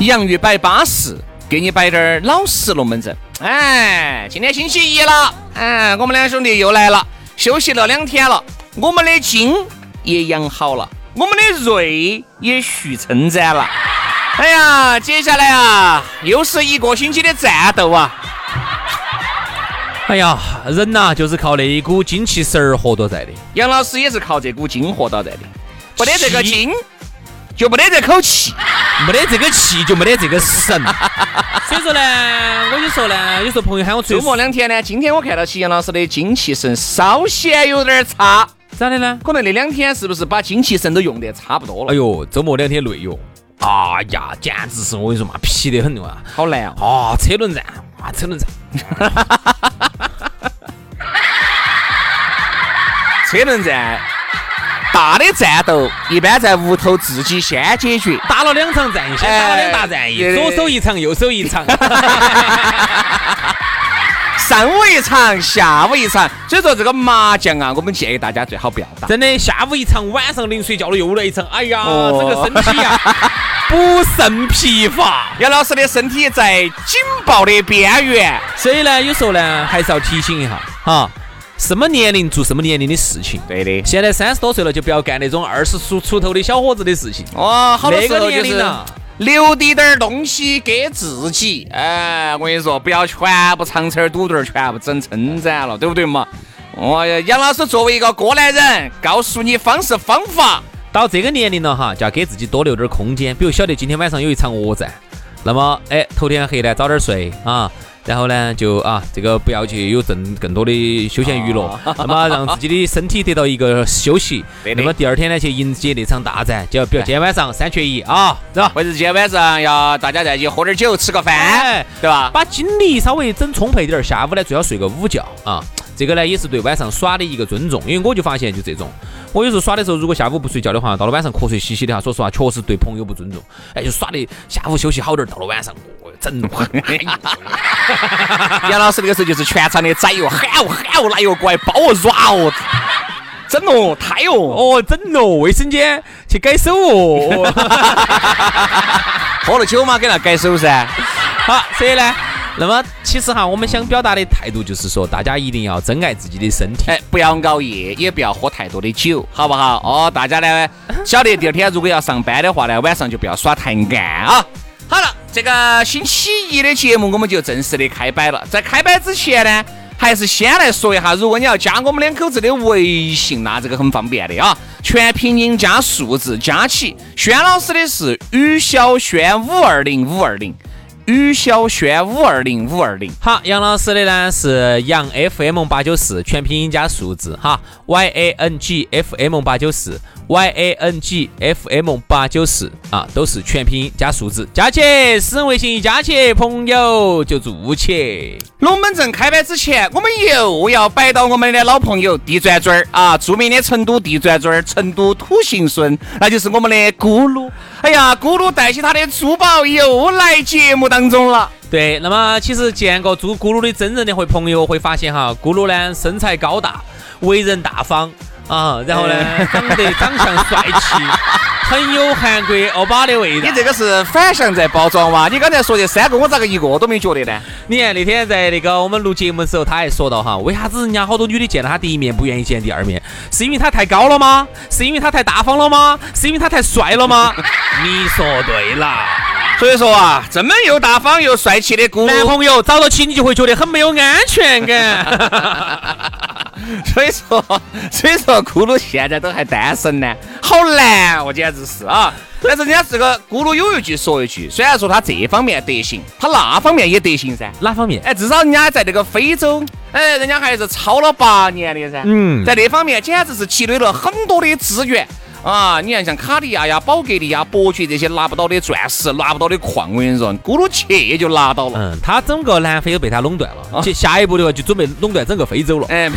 洋芋摆巴适，给你摆点儿老实龙门阵。哎，今天星期一了，哎，我们两兄弟又来了，休息了两天了，我们的筋也养好了，我们的锐也续称赞了。哎呀，接下来啊，又是一个星期的战斗啊！哎呀，人呐、就是靠那一股精气神儿活到在的。杨老师也是靠这股精活到在的，不得这个气筋，就没得这口气。没得这个气，就没得这个神。所以说呢，我就说呢，有时候朋友喊我出周，末两天呢，今天我看到齐杨老师的精气神稍显有点儿差。咋的呢？可能那两天是不是把精气神都用得差不多了？哎呦，周末两天累哟，哎呀，简直是我跟你说嘛，皮得很哇！好难啊！啊，车轮战啊，车轮战，车轮战，大的战斗一般在屋头自己先解决。打了两场战役，先打了两大战役，哎左手一场，右手一场。上午一场，下午一场，所以说这个麻将啊，我们建议大家最好不要打。真的，下午一场，晚上临睡觉了又来一场，哎呀，哦这个身体呀、不胜疲乏。杨老师的身体在警报的边缘，所以呢，有时候呢，还是要提醒一下哈，什么年龄做什么年龄的事情。对的。现在三十多岁了，就不要干那种二十出出头的小伙子的事情。哦，好多那个年龄了留滴点儿东西给自己。哎，我跟你说，不要全部长车堵墩儿，全部整撑展了，对不对嘛？哦呀，杨老师作为一个过来人，告诉你方式方法。到这个年龄了哈，就要给自己多留点空间。比如晓得今天晚上有一场恶战，那么哎，头天黑呢早点睡啊，然后呢就啊这个不要去有更更多的休闲娱乐，那么让自己的身体得到一个休息。那么第二天呢去迎接那场大战，就要比如今天晚上三缺一啊，是吧？或者今天晚上要大家在一起喝点酒，吃个饭哎，对吧？把精力稍微整充沛点儿，下午呢最好睡个午觉啊。这个呢也是对晚上耍的一个尊重，因为我就发现就这种，我有时候耍的时候，如果下午不睡觉的话，到了晚上瞌睡兮兮的哈，说实话确实对朋友不尊重。哎，就耍的下午休息好点儿，到了晚上哦整得很。哎 呀杨老师那个时候就是全场的宰哟，喊哦喊哦，来哟，过来抱哦，软哦，整哦，抬哦。哦，整哦，卫生间去改手哦。喝了酒嘛，给他改手噻。好，所以呢，那么其实哈，我们想表达的态度就是说，大家一定要珍爱自己的身体。哎，不要熬夜，也不要喝太多的酒，好不好？哦，大家呢晓得第二天如果要上班的话呢，晚上就不要耍太暗啊。好了，这个星期一的节目我们就正式的开摆了。在开摆之前呢，还是先来说一下，如果你要加我们两口子的微信，那这个很方便的啊，全拼音加数字加起。轩老师的是于小轩五二零五二零，于小轩五二零五二零。好，杨老师的呢是杨 FM 八九四，全拼音加数字哈，Y A N G F M 八九四，Y A N G F M 八九四啊，都是全拼音加数字，加起私人微信一加起，朋友就住起。龙门阵开摆之前，我们又要摆到我们的老朋友地转转儿啊，著名的成都地转转儿，成都土行孙，那就是我们的咕噜。哎呀，咕噜带起他的珠宝又来节目当中了。对，那么其实见过做咕噜的真人的会朋友会发现哈，咕噜呢身材高大，为人大方啊，然后呢，长得长相帅气，很有韩国欧巴的味道。你这个是反向在包装哇？你刚才说这三个，我咋个一个都没觉得呢？你看那天在那个我们录节目的时候，他还说到哈，为啥子人家好多女的见了他第一面不愿意见第二面？是因为他太高了吗？是因为他太大方了吗？是因为他太帅了吗？你说对了。所以说啊，这么又大方又帅气的姑，男朋友找到起你就会觉得很没有安全感。所以说，所以说咕噜现在都还单身呢，好难，我简直是啊。但是人家这个咕噜有一句说一句，虽然说他这方面得行，他那方面也得行噻。哪方面？哎，至少人家在那个非洲，哎，人家还是超了八年的噻。嗯，在那方面简直是积累了很多的资源。啊，你看像卡地亚呀、宝格丽呀、伯爵这些拿不到的钻石、拿不到的矿，我跟你说，咕噜去就拿到了。嗯，他整个南非都被他垄断了，接下一步的话就准备垄断整个非洲了。哎，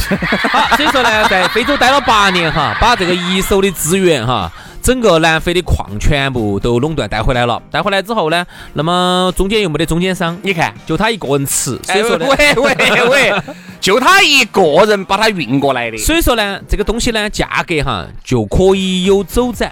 好，所以说呢，在非洲待了八年哈，把这个一手的资源哈。整个南非的矿全部都垄断带回来了，带回来之后呢，那么中间又没得中间商，你看，就他一个人吃，所以说呢，喂喂喂，就他一个人把它运过来的，所以说呢，这个东西呢，价格哈就可以有走展。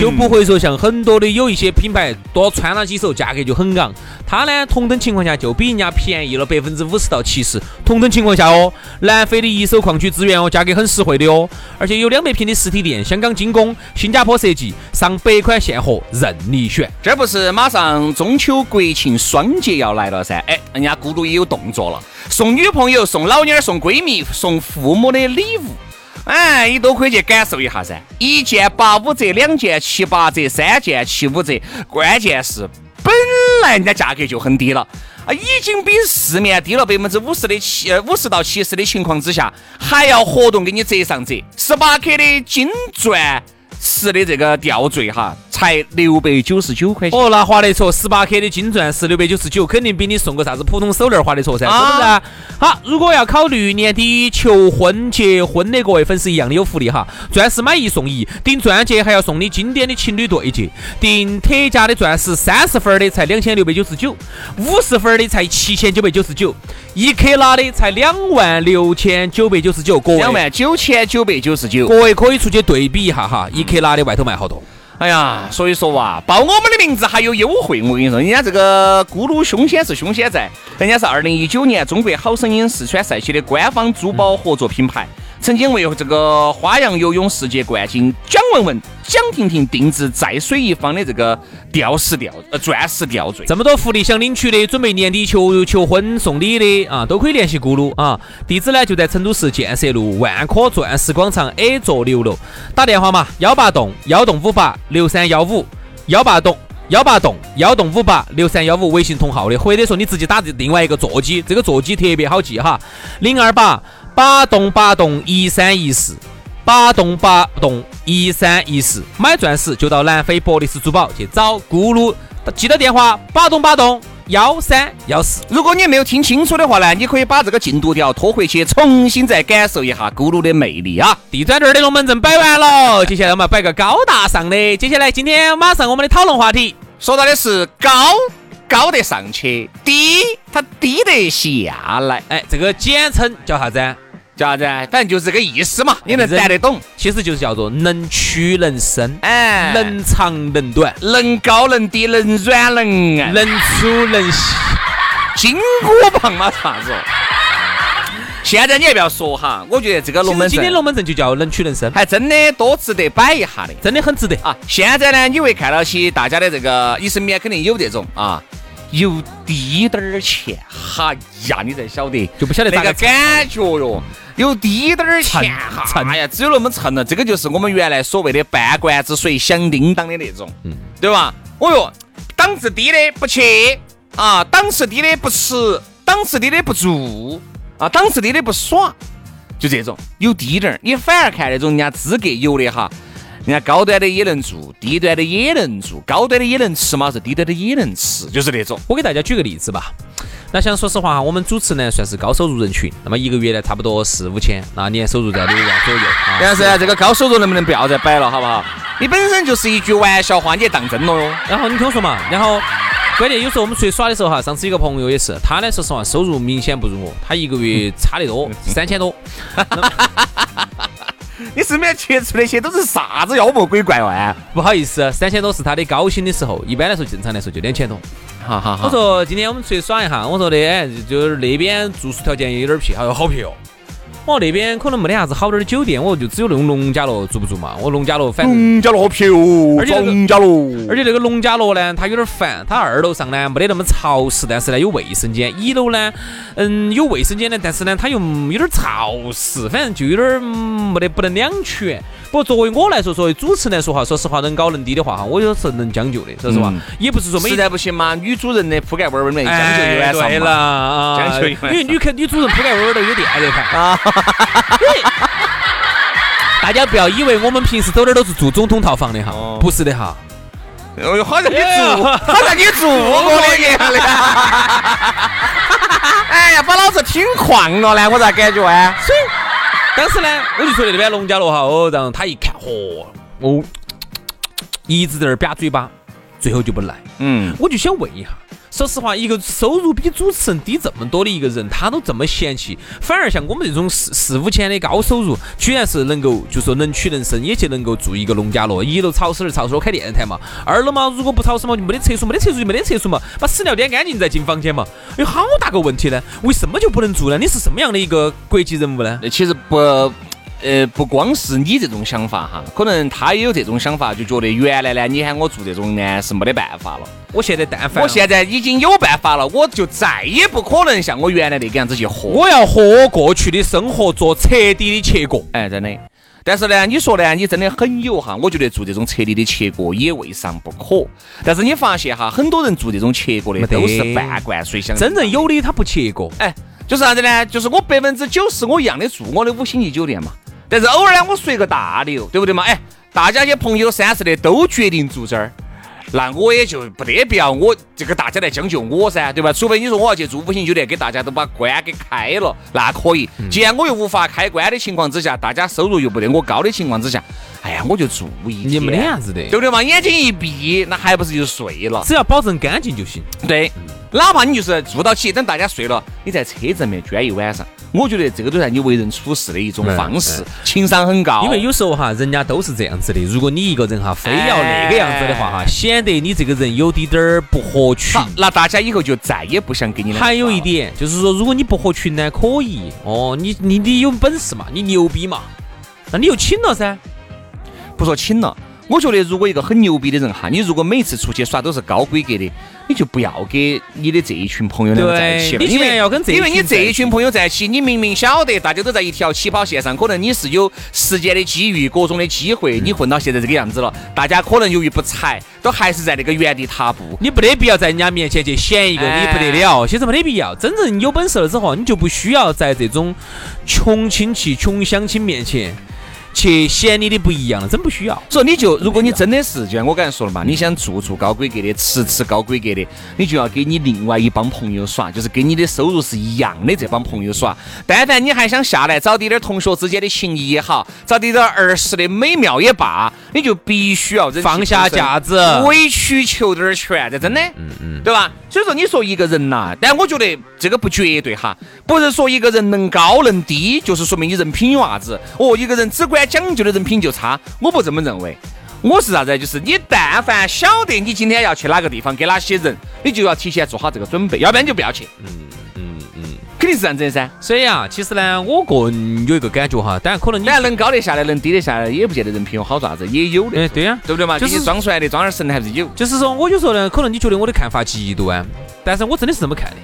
就不会说像很多的有一些品牌多穿了几手，价格就很昂。它呢，同等情况下就比人家便宜了百分之五十到七十。同等情况下哦，南非的一手矿区资源哦，价格很实惠的哦，而且有两百平的实体店，香港精工，新加坡设计，上百款现货任你选。这不是马上中秋国庆双节要来了噻？哎，人家咕噜也有动作了，送女朋友、送老妞、送闺蜜、送父母的礼物。哎，你都可以去感受一下噻！一件八五折，两件七八折，三件七五折。关键是本来人家价格就很低了啊，已经比市面低了百分之五十的七呃五十到七十的情况之下，还要活动给你折上折，十八克的金钻。石的这个吊坠哈，才六百九十九块钱。哦，那划得着，十八克的金钻石六百九十九，肯定比你送个啥子普通手链划得着噻，是不是？好，如果要考虑年底求婚、结婚的各位粉丝，一样的有福利哈！钻石买一送一，订钻戒还要送你经典的情侣对戒，订特价的钻石三十分的才两千六百九十九，五十分的才七千九百九十九，一克拉的才两万六千九百九十九，各位两万九千九百九十九，各位可以出去对比一下哈，一。克拉的外头卖好多，哎呀，所以说哇，报我们的名字还有优惠。我跟你说，人家这个咕噜凶险是凶险在，人家是二零一九年中国好声音四川赛区的官方珠宝合作品牌。曾经为这个花样游泳世界冠军蒋雯雯、蒋婷婷定制在水一方的这个吊石吊呃钻石吊坠，这么多福利想领取的，准备年底求求婚送礼的啊，都可以联系咕噜啊。地址呢就在成都市建设路万科钻石广场 A 座六楼，打电话嘛，幺八栋幺栋五八六三幺五，幺八栋幺八栋幺栋五八六三幺五，微信同号的，或者说你直接打另外一个座机，这个座机特别好记哈，零二八。八栋八栋一三一四，八栋八栋一三一四，买钻石就到南非博利斯珠宝去找咕噜，记得电话八栋八栋幺三幺四。如果你没有听清楚的话呢，你可以把这个进度条拖回去，重新再感受一下咕噜的魅力啊！地砖店的龙门阵摆完了，接下来我们摆个高大上的。接下来今天马上我们的讨论话题，说到的是高。高得上去，低它低得下来，哎，这个简称叫啥子？叫啥子？反正就是这个意思嘛，你能谈得懂？其实就是叫做能屈能伸，哎，能长能短，能高能低，能软能硬，能粗能细，金箍棒嘛，啥子？现在你也不要说哈，我觉得这个龙门阵，今天龙门阵就叫能屈能伸，还真的多值得摆一下的，真的很值得啊！现在呢，你会看到起大家的这个，你身边肯定有这种啊。有滴点儿钱，哈呀，你才晓得，就不晓得那个感觉哟。有滴点儿钱，哈哎呀，只有那么蹭了。这个就是我们原来所谓的半罐子水响叮当的那种，嗯，对吧？哦哟，档次低的不去啊，档次低的不吃，档次低的不住啊，档次低的不耍，就这种有低点儿，你反而看那种人家资格有的哈。人家高端的也能做，低端的也能做，高端的也能吃嘛，是低端的也能吃，就是那种。我给大家举个例子吧。那像说实话哈，我们主持呢算是高收入人群，那么一个月呢差不多四五千，那年收入在六万左右。但是这个高收入能不能不要再摆了，好不好？你本身就是一句玩笑话，你也当真了哟。然后你听我说嘛，然后关键有时候我们出去耍的时候哈，上次一个朋友也是，他呢说实话收入明显不如我，他一个月差得多，三千多。你身边接触那些都是啥子妖魔鬼怪哦？不好意思，三千多是他的高薪的时候，一般来说正常来说就两千多。哈哈我说今天我们出去耍一下，我说的哎，就是那边住宿条件有点撇，他说好撇哦。我那边可能没得啥子好点的酒店，我就只有那种农家乐住不住嘛？我农家乐反正农家乐好撇哦，而且农家乐，而且那个农家乐呢，它有点烦，它二楼上呢没得那么潮湿，但是呢有卫生间，一楼呢，嗯有卫生间呢，但是呢它又有点潮湿，反正就有点没得不能两全。不过作为我来说，作为主持人来说哈，说实话能高能低的话哈，我也是能将就的，说实话，也不是说每实在不行嘛，女主人的铺盖味儿味儿的将就一晚上嘛。对了啊，将就一晚上因为女客女主人铺盖味儿都有电热盘啊。大家不要以为我们平时走哪儿都是住总统套房的哈，不是的哈。哎呦，好像你住，好像你住过的一样的。哎呀，把老子听旷了呢，我咋感觉啊？所以当时呢，我就说的那边农家乐哈，哦，然后他一看，嚯，哦，一直在那儿吧嘴巴，最后就不来。嗯，我就想问一下，说实话，一个收入比主持人低这么多的一个人，他都这么嫌弃，反而像我们这种四四五千的高收入，居然是能够就说能屈能伸，也去能够住一个农家乐。一楼潮湿点潮湿，我开电台嘛；二楼嘛，如果不潮湿嘛，就没得厕所，没得厕所就没得厕所嘛，把屎尿点干净再进房间嘛。有好大个问题呢？为什么就不能住呢？你是什么样的一个国际人物呢？那其实不，呃，不光是你这种想法哈，可能他也有这种想法，就觉得原来呢，你喊我做这种呢是没得办法了。我现在但凡我现在已经有办法了，我就再也不可能像我原来那个样子去活。我要和过去的生活做彻底的切割。哎，真的。但是呢，你说呢，你真的很有哈，我觉得做这种彻底的切割也未尝不可。但是你发现哈，很多人做这种切割的都是半罐水箱。真正有的他不切割，哎，就是啥子呢？就是我百分之九十我一样的住我的五星级酒店嘛，但是偶尔呢我随个大流，对不对嘛？哎，大家些朋友三十的都决定住这儿。那我也就不得必要，我这个大家来将就我噻，对吧？除非你说我要去住五星酒店，给大家都把关给开了，那可以。既然我又无法开关的情况之下，大家收入又不得我高的情况之下，哎呀，我就住一天，你没得啥子的对不对嘛？眼睛一闭，那还不是就睡了？只要保证干净就行。对，哪怕你就是住到起，等大家睡了，你在车子里面捐一晚上，我觉得这个都是你为人处事的一种方式，情商很高。因为有时候哈，人家都是这样子的。如果你一个人哈，非要那个样子的话哈，显得你这个人有滴点儿不合群好。，那大家以后就再也不想跟你两个还有一，点就是说，如果你不合群呢，可以哦，你你你有本事嘛，你牛逼嘛，那你就请了噻。不说请了。我觉得，如果一个很牛逼的人哈，你如果每次出去耍都是高规格的，你就不要给你的这一群朋友两个在一起了，你因为要跟这一因为你这一群朋友在一起，你明明晓得大家都在一条起跑线上，可能你是有时间的机遇、各种的机会，你混到现在这个样子了，大家可能由于不才，都还是在那个原地踏步。你没得必要在人家面前去显一个哎你不得了，其实没得必要。真正有本事了之后，你就不需要在这种穷亲戚、穷乡亲面前去显你的不一样了，真不需要。所以你就，如果你真的是，就像我刚才说了嘛，你想住住高规格的，吃吃高规格的，你就要给你另外一帮朋友耍，就是跟你的收入是一样的这帮朋友耍。但凡你还想下来找点点同学之间的情谊也好，找点点儿儿时的美妙也罢，你就必须要放下架子委曲求点儿全，这真的，嗯嗯，对吧？所以说，你说一个人呐、但我觉得这个不绝对哈，不是说一个人能高能低，就是说明你人品有啥子。哦，一个人只管讲究的人品就差，我不这么认为。我是啥子？就是你但凡晓得你今天要去哪个地方，给哪些人，你就要提前做好这个准备，要不然你就不要去。嗯，肯定是这样子的噻。所以啊，其实呢，我个人有一个感觉哈，当然可能你当然能高得下来，能低得下来，也不见得人品有好爪子，也有的，哎对呀、对不对嘛？就就是是装出来的，装点神的还是有。就是说，我就说呢，可能你觉得我的看法极端，但是我真的是这么看的。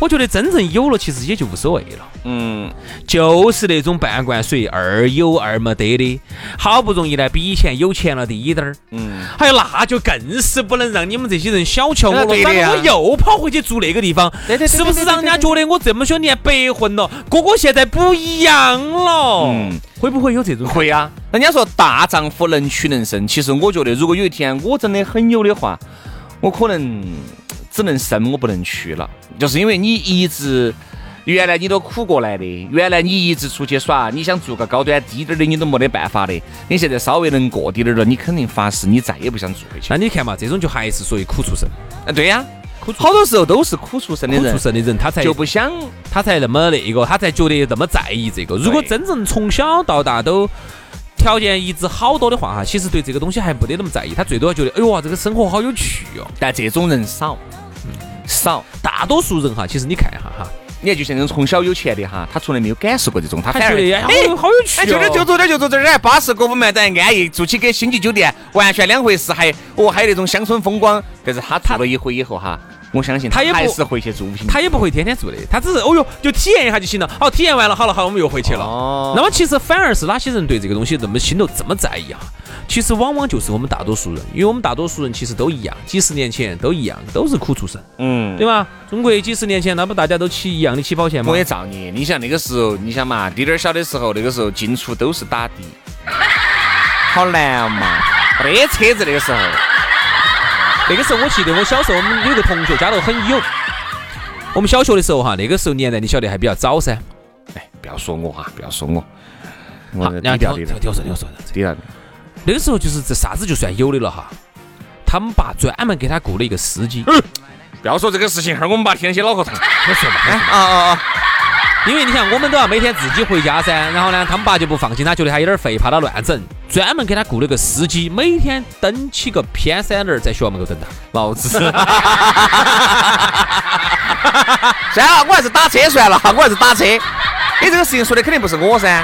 我觉得真正有了，其实也就无所谓了。嗯，就是那种半罐水，二有二没得的，好不容易呢，比以前有钱了滴点儿。嗯，还有那就更是不能让你们这些人小瞧我了，那对的呀然后我又跑回去住那个地方，是不是让人家觉得我这么些年白混了？哥哥现在不一样了，嗯会不会有这种？会啊。人家说大丈夫能屈能伸，其实我觉得，如果有一天我真的很有的话，我可能只能生，我不能屈了，就是因为你一直。原来你都苦过来的，原来你一直出去耍，你想做个高端低点儿的，你都没得办法的。你现在稍微能过低点儿了，你肯定发誓你再也不想做回去。那你看嘛，这种就还是属于苦出身。啊，对呀、苦好多时候都是苦出身的人苦出，身的人，他才就不想他才那么那个，他才觉得那么在意这个。如果真正从小到大都条件一直好多的话哈，其实对这个东西还不得那么在意，他最多觉得，哎呦哇，这个生活好有趣哦。但这种人少，少。大多数人哈，其实你看一下哈，你看，就像那种从小有钱的哈，他从来没有感受过这种，他反而哎好好有趣哎，哦。就这就坐这就这儿，哎，巴适，各方面咱安逸，住起跟星级酒店完全两回事，还哦还有那种乡村风光。但是他踏了一回以后哈，我相信他也不还是会去住。他也不会天天做的，他只是哦哟，就体验一下就行了。好，体验完了，好了，好了，我们又回去了。哦那么其实反而是哪些人对这个东西那么心头这么在意啊？其实往往就是我们大多数人，因为我们大多数人其实都一样，几十年前都一样，都是苦出身，嗯，对吧？中国几十年前那不大家都起一样的起跑线吗我？也造孽。你想那个时候，你想嘛，滴点儿小的时候，那个时候进出都是打的，好难嘛，没得车子那个时候。那个时候我记得我小时候我们有个同学家头很有，我们小学的时候哈，那个时候年代你晓得还比较早噻。哎，不要说我哈，不要说我，我好，低然后调低调听我听我说，听我说，低调。那个时候就是这啥子就算有的了哈。他们爸专门给他雇了一个司机，不要说这个事情，哈儿我们把天起脑壳疼。我说嘛，啊啊啊！因为你想，我们都要每天自己回家噻，然后呢，他们爸就不放心他，觉得他有点废，怕他乱整，专门给他雇了个司机，每天蹬起个偏三轮在学校门口等他。老子。算了，我还是打车算了，我还是打车。你这个事情说的肯定不是我噻。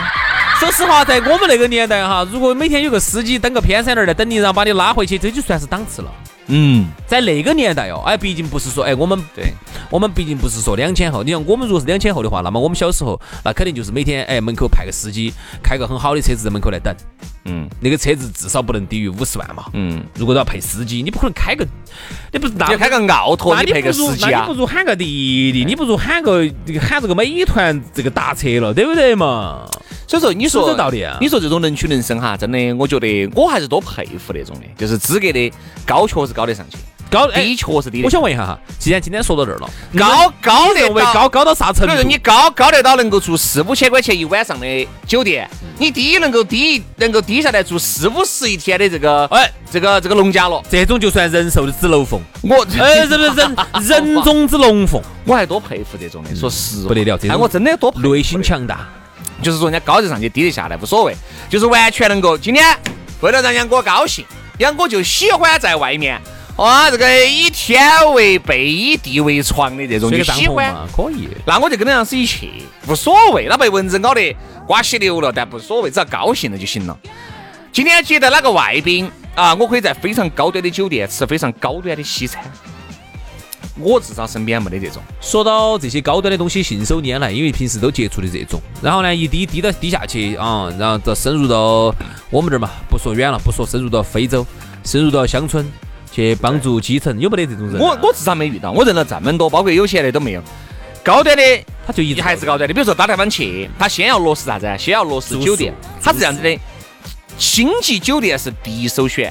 说实话，在我们那个年代哈，如果每天有个司机蹬个偏三轮来等你，然后把你拉回去，这就算是档次了。嗯，在那个年代哦，哎，毕竟不是说，哎，我们对，我们毕竟不是说两千后。你像我们如果是两千后的话，那么我们小时候那肯定就是每天哎门口派个司机，开个很好的车子在门口来等。嗯那个车子至少不能低于五十万嘛。嗯，如果都要配司机，你不可能开个，你不是那你开个奥拓，那你配个司机你不？如喊个滴滴，你不如喊个喊这个美团这个打车了，对不对嘛？所以说，你是说这道理啊你说这种能屈能伸哈，真的，我觉得我还是多佩服那种的，就是资格的高确实高得上去，高哎，低确实低的我下想问一下哈，既然今天说到这儿了，高高的认为高高到啥程度？比如你高高得到能够住四五千块钱一晚上的酒店，你低能够低能够低下来住四五十一天的这个哎，这个这个农家乐，这种就算人寿的纸楼凤，我哎，是不是人 人中之龙凤？我还多佩服这种的，说实话不得了这种哎，我真的多内心强大。就是说人家高得上去，低得下来无所谓，就是完全能够今天为了让杨哥高兴，杨哥就喜欢在外面。哇，这个以天为被，以地为床的这种睡个帐就喜欢，嘛，可以。那我就跟那样子一去，无所谓，那被蚊子咬得瓜稀流了，但不所谓，只要高兴了就行了。今天接待哪个外宾啊，我可以在非常高端的酒店吃非常高端的西餐。我至少身边没得这种，说到这些高端的东西信手拈来，因为平时都接触的这种，然后呢一滴滴到滴下去啊，然后到深入到我们这儿嘛，不说远了，不说深入到非洲，深入到乡村去帮助基层，有没得这种人啊？我我至少没遇到，我认了这么多，包括有钱的都没有。高端的他就一直还是高端的，比如说打台湾去，他先要落实啥子啊？先要落实酒店，他是这样子的，星级酒店是第一首选，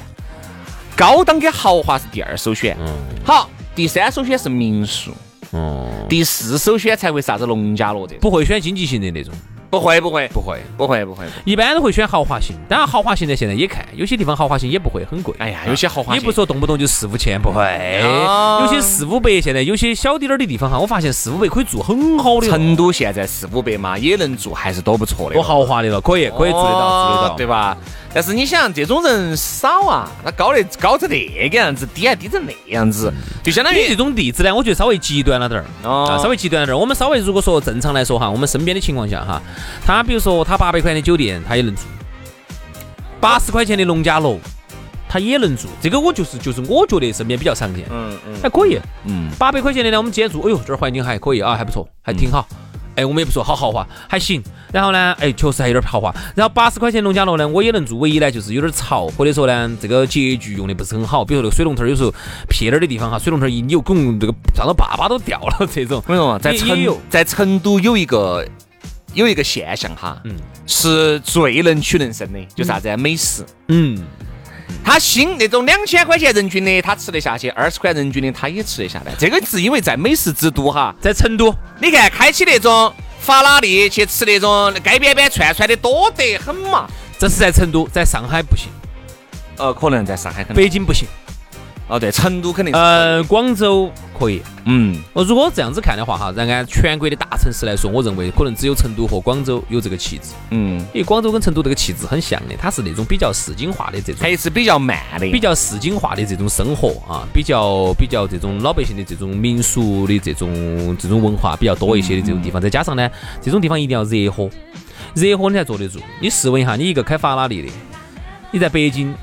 高档跟豪华是第二首选，好，第三首选是民宿，哦，第四首选才会啥子农家乐这种。不会选经济型的那种，不会不会不会，不会不会。一般都会选豪华型。当然豪华型的，现在也看，有些地方豪华型也不会很贵。哎呀，有些豪华也不说动不动就四五千，不会。哦有些四五百，现在有些小滴点儿的地方哈，我发现四五百可以住很好的，成都现在四五百嘛，也能住，还是多不错的。多豪华的了，可以可以住得到，住得到，哦对吧？但是你想，这种人少啊，他高得高成那个样子，低还低成那样子，就相当于你这种例子呢，我觉得稍微极端了点儿，哦啊，稍微极端了点儿。我们稍微如果说正常来说哈，我们身边的情况下哈，他比如说他八百块钱的酒店，他也能住；八十块钱的农家乐，他也能住。这个我就是就是我觉得身边比较常见，嗯嗯还可以。嗯，八百块钱的呢，我们今天住，哎呦，这儿环境还可以啊，还不错，还挺好。哎，我们也不说好豪华，还行。然后呢，哎，确实还有点豪华。然后八十块钱农家乐呢，我也能住，唯一呢就是有点潮，或者说呢，这个洁具用的不是很好。比如说那个水龙头，有时候撇点儿的地方哈，水龙头一扭，拱，这个上头粑粑都掉了这种。我跟你说嘛，在成在成都有一个有一个现象哈，嗯是最能屈能伸的，就啥子啊美食。嗯，他新那种两千块钱人均的，他吃得下去；二十块人均的，他也吃得下来。这个是因为在美食之都哈，在成都，你看开起那种法拉利去吃那种街边边串串的多得很嘛。这是在成都，在上海不行，呃，可能在上海可能。北京不行。哦，对，成都肯定是。呃，广州、可以。嗯，我如果这样子看的话哈，然按全国的大城市来说，我认为可能只有成都和广州有这个气质。嗯，因为广州跟成都这个气质很像的，它是那种比较市井化的这种，还是比较慢的，比较市井化的这种生活啊，比较比较这种老百姓的这种民俗的这种这种文化比较多一些的这种地方，再加上呢，这种地方一定要热火，热火你才坐得住。你试问一下，你一个开法拉利的，你在北京。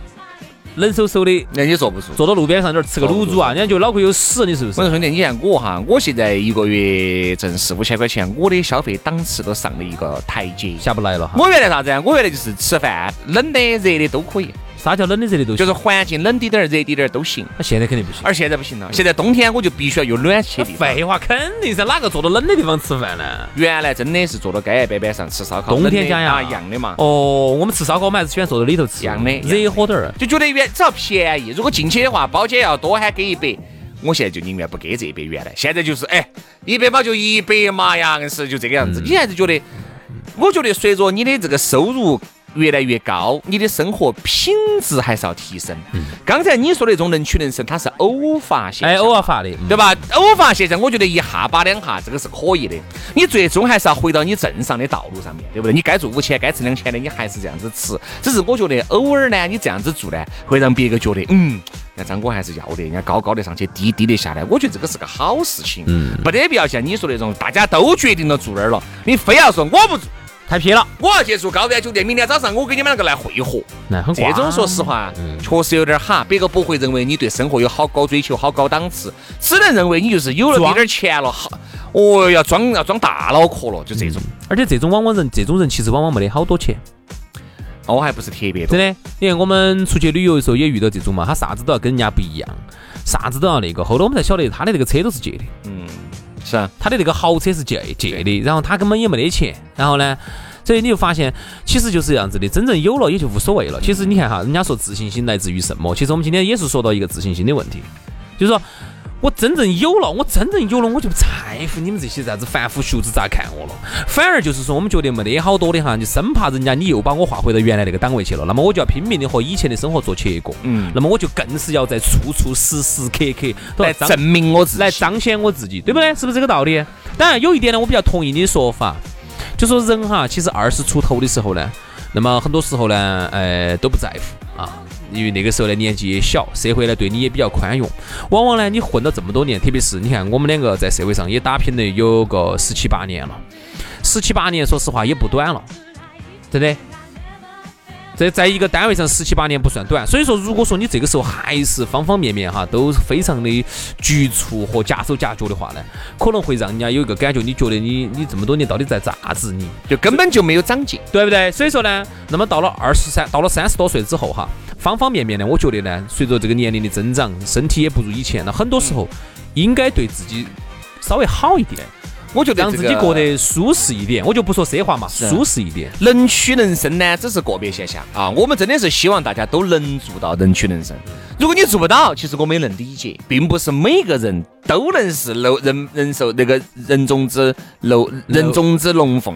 冷飕飕的，那你坐不住，坐到路边上那儿吃个卤煮啊，人家就脑壳有屎，你是不是？我说兄弟，你看我哈，我现在一个月挣四五千块钱，我的消费档次都上了一个台阶，下不来了哈。我原来啥子啊？我原来就是吃饭冷的热的都可以。啥叫冷的热的都行？就是环境冷滴点儿、热滴点儿都行。那现在肯定不行，而现在不行了。现在冬天我就必须要有暖气的地方。废话，肯定是哪个坐到冷的地方吃饭呢？原来真的是坐到街沿板板上吃烧烤，冬天讲呀，一样的嘛。哦，我们吃烧烤，我们还是喜欢坐到里头吃，一样的，热火点儿，就觉得原只要便宜。如果进去的话，包间要多喊给一百，我现在就宁愿不给这一百。原来现在就是哎，一百嘛就一百嘛，硬是就这个样子。你还是觉得，我觉得随着你的这个收入。越来越高，你的生活品质还是要提升。刚才你说那种能屈能伸，它是偶发现象，哎，偶尔发的，对吧？偶发现象，我觉得一下把两下这个是可以的。你最终还是要回到你正常的道路上面，对不对？你该做五千，该吃两千的，你还是这样子吃。只是我觉得偶尔呢，你这样子做呢，会让别个觉得，嗯，那张哥还是要的，人家高高的上去，低低的下来。我觉得这个是个好事情，嗯，没得必要像你说那种，大家都决定了住那儿了，你非要说我不住。太撇了！我要去住高端酒店，明天早上我给你们两个来会合。那很这种说实话，确实有点哈。别个不会认为你对生活有好高追求、好高档次，只能认为你就是有了这点钱了，好，哦，要装要装大脑壳了，就这种。而且这种往往人，这种人其实往往没得好多钱。哦，还不是特别多。真的，你看我们出去旅游的时候也遇到这种嘛，他啥子都要跟人家不一样，啥子都要那个。后头我们才晓得他的那个车都是借的。嗯。他的那个豪车是借借的，然后他根本也没得钱，然后呢，所以你就发现，其实就是这样子的，真正有了也就无所谓了。其实你看哈，人家说自信心来自于什么？其实我们今天也是说到一个自信心的问题，就是说。我真正有了，我真正有了，我就不在乎你们这些啥子凡夫俗子咋看我了。反而就是说，我们觉得没得好多的哈，就生怕人家你又把我划回到原来那个档位去了。那么我就要拼命的和以前的生活做切割。嗯。那么我就更是要在处处时时刻刻来证明我自己，来彰显我自己，对不对？是不是这个道理？当然有一点呢，我比较同意你的说法，就说人哈，其实二十出头的时候呢，那么很多时候呢，呃，都不在乎啊。因为那个时候呢，年纪也小，社会呢对你也比较宽容。往往呢，你混了这么多年，特别是你看我们两个在社会上也打拼了有个十七八年了，十七八年说实话也不短了，真的。在在一个单位上十七八年不算短，所以说如果说你这个时候还是方方面面哈都非常的局促和夹手夹脚的话呢，可能会让人家有一个感觉，你觉得你你这么多年到底在咋子？你就根本就没有长进，对不对？所以说呢，那么到了二十三，到了三十多岁之后哈，方方面面呢，我觉得呢，随着这个年龄的增长，身体也不如以前，那很多时候应该对自己稍微好一点。我觉得让自己过得舒适一点，我就不说奢华嘛，舒适一点。能屈能伸呢，只是个别现象啊。我们真的是希望大家都能做到能屈能伸。如果你做不到，其实我们也能理解，并不是每个人都能是楼人人受那个人中之龙人中之龙凤，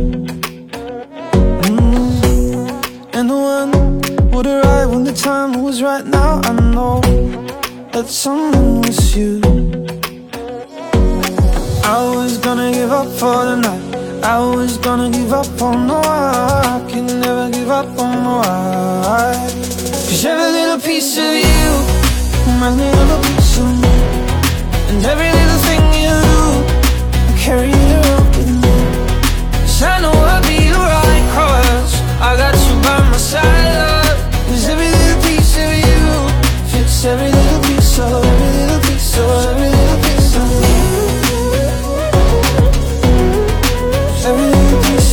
the time was right now I know that someone was you. I was gonna give up for the night. I was gonna give up on no I can never give up on no I Cause every little piece of you Reminds me of a piece of me. And every little thing you do I carry around with me. Cause I know I'll be the right cause. I got you by my side every little piece every little piece every little piece of. Every little piece.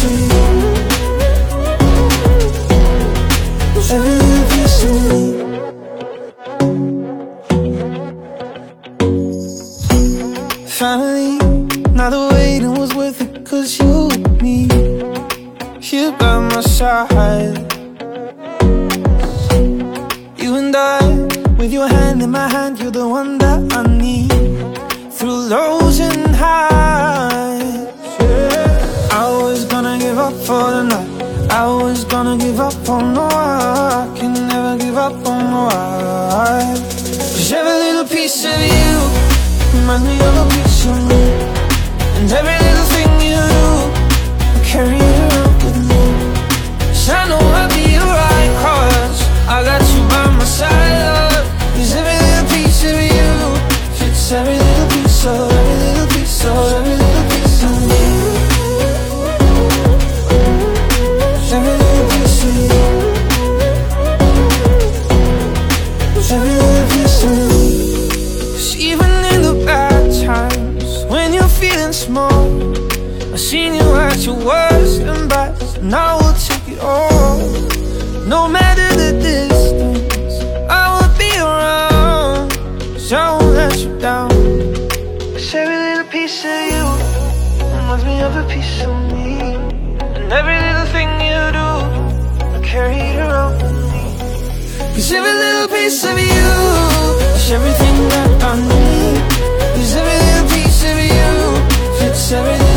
Every piece of me. finally, now the waiting was worth it, cause you me, here by my side. With your hand in my hand, you're the one that I need through lows and highs. Yeah. I was gonna give up for the night. I was gonna give up on no I can never give up on no I. Cause every little piece of you reminds me of a piece of me. And every little thing you do, I carry it around with me. Cause I know I'll be right, cause I got you by my side. Every little piece of, every little piece of, every little piece of me. Every little piece. Every little piece of even in the bad times, when you're feeling small, I've seen you at your worst and best, and I will take it all. No matter Every of piece of me. And every little thing you do, I carry it around with me. Cause every little piece of you is everything that I need. Cause every little piece of you fits everything.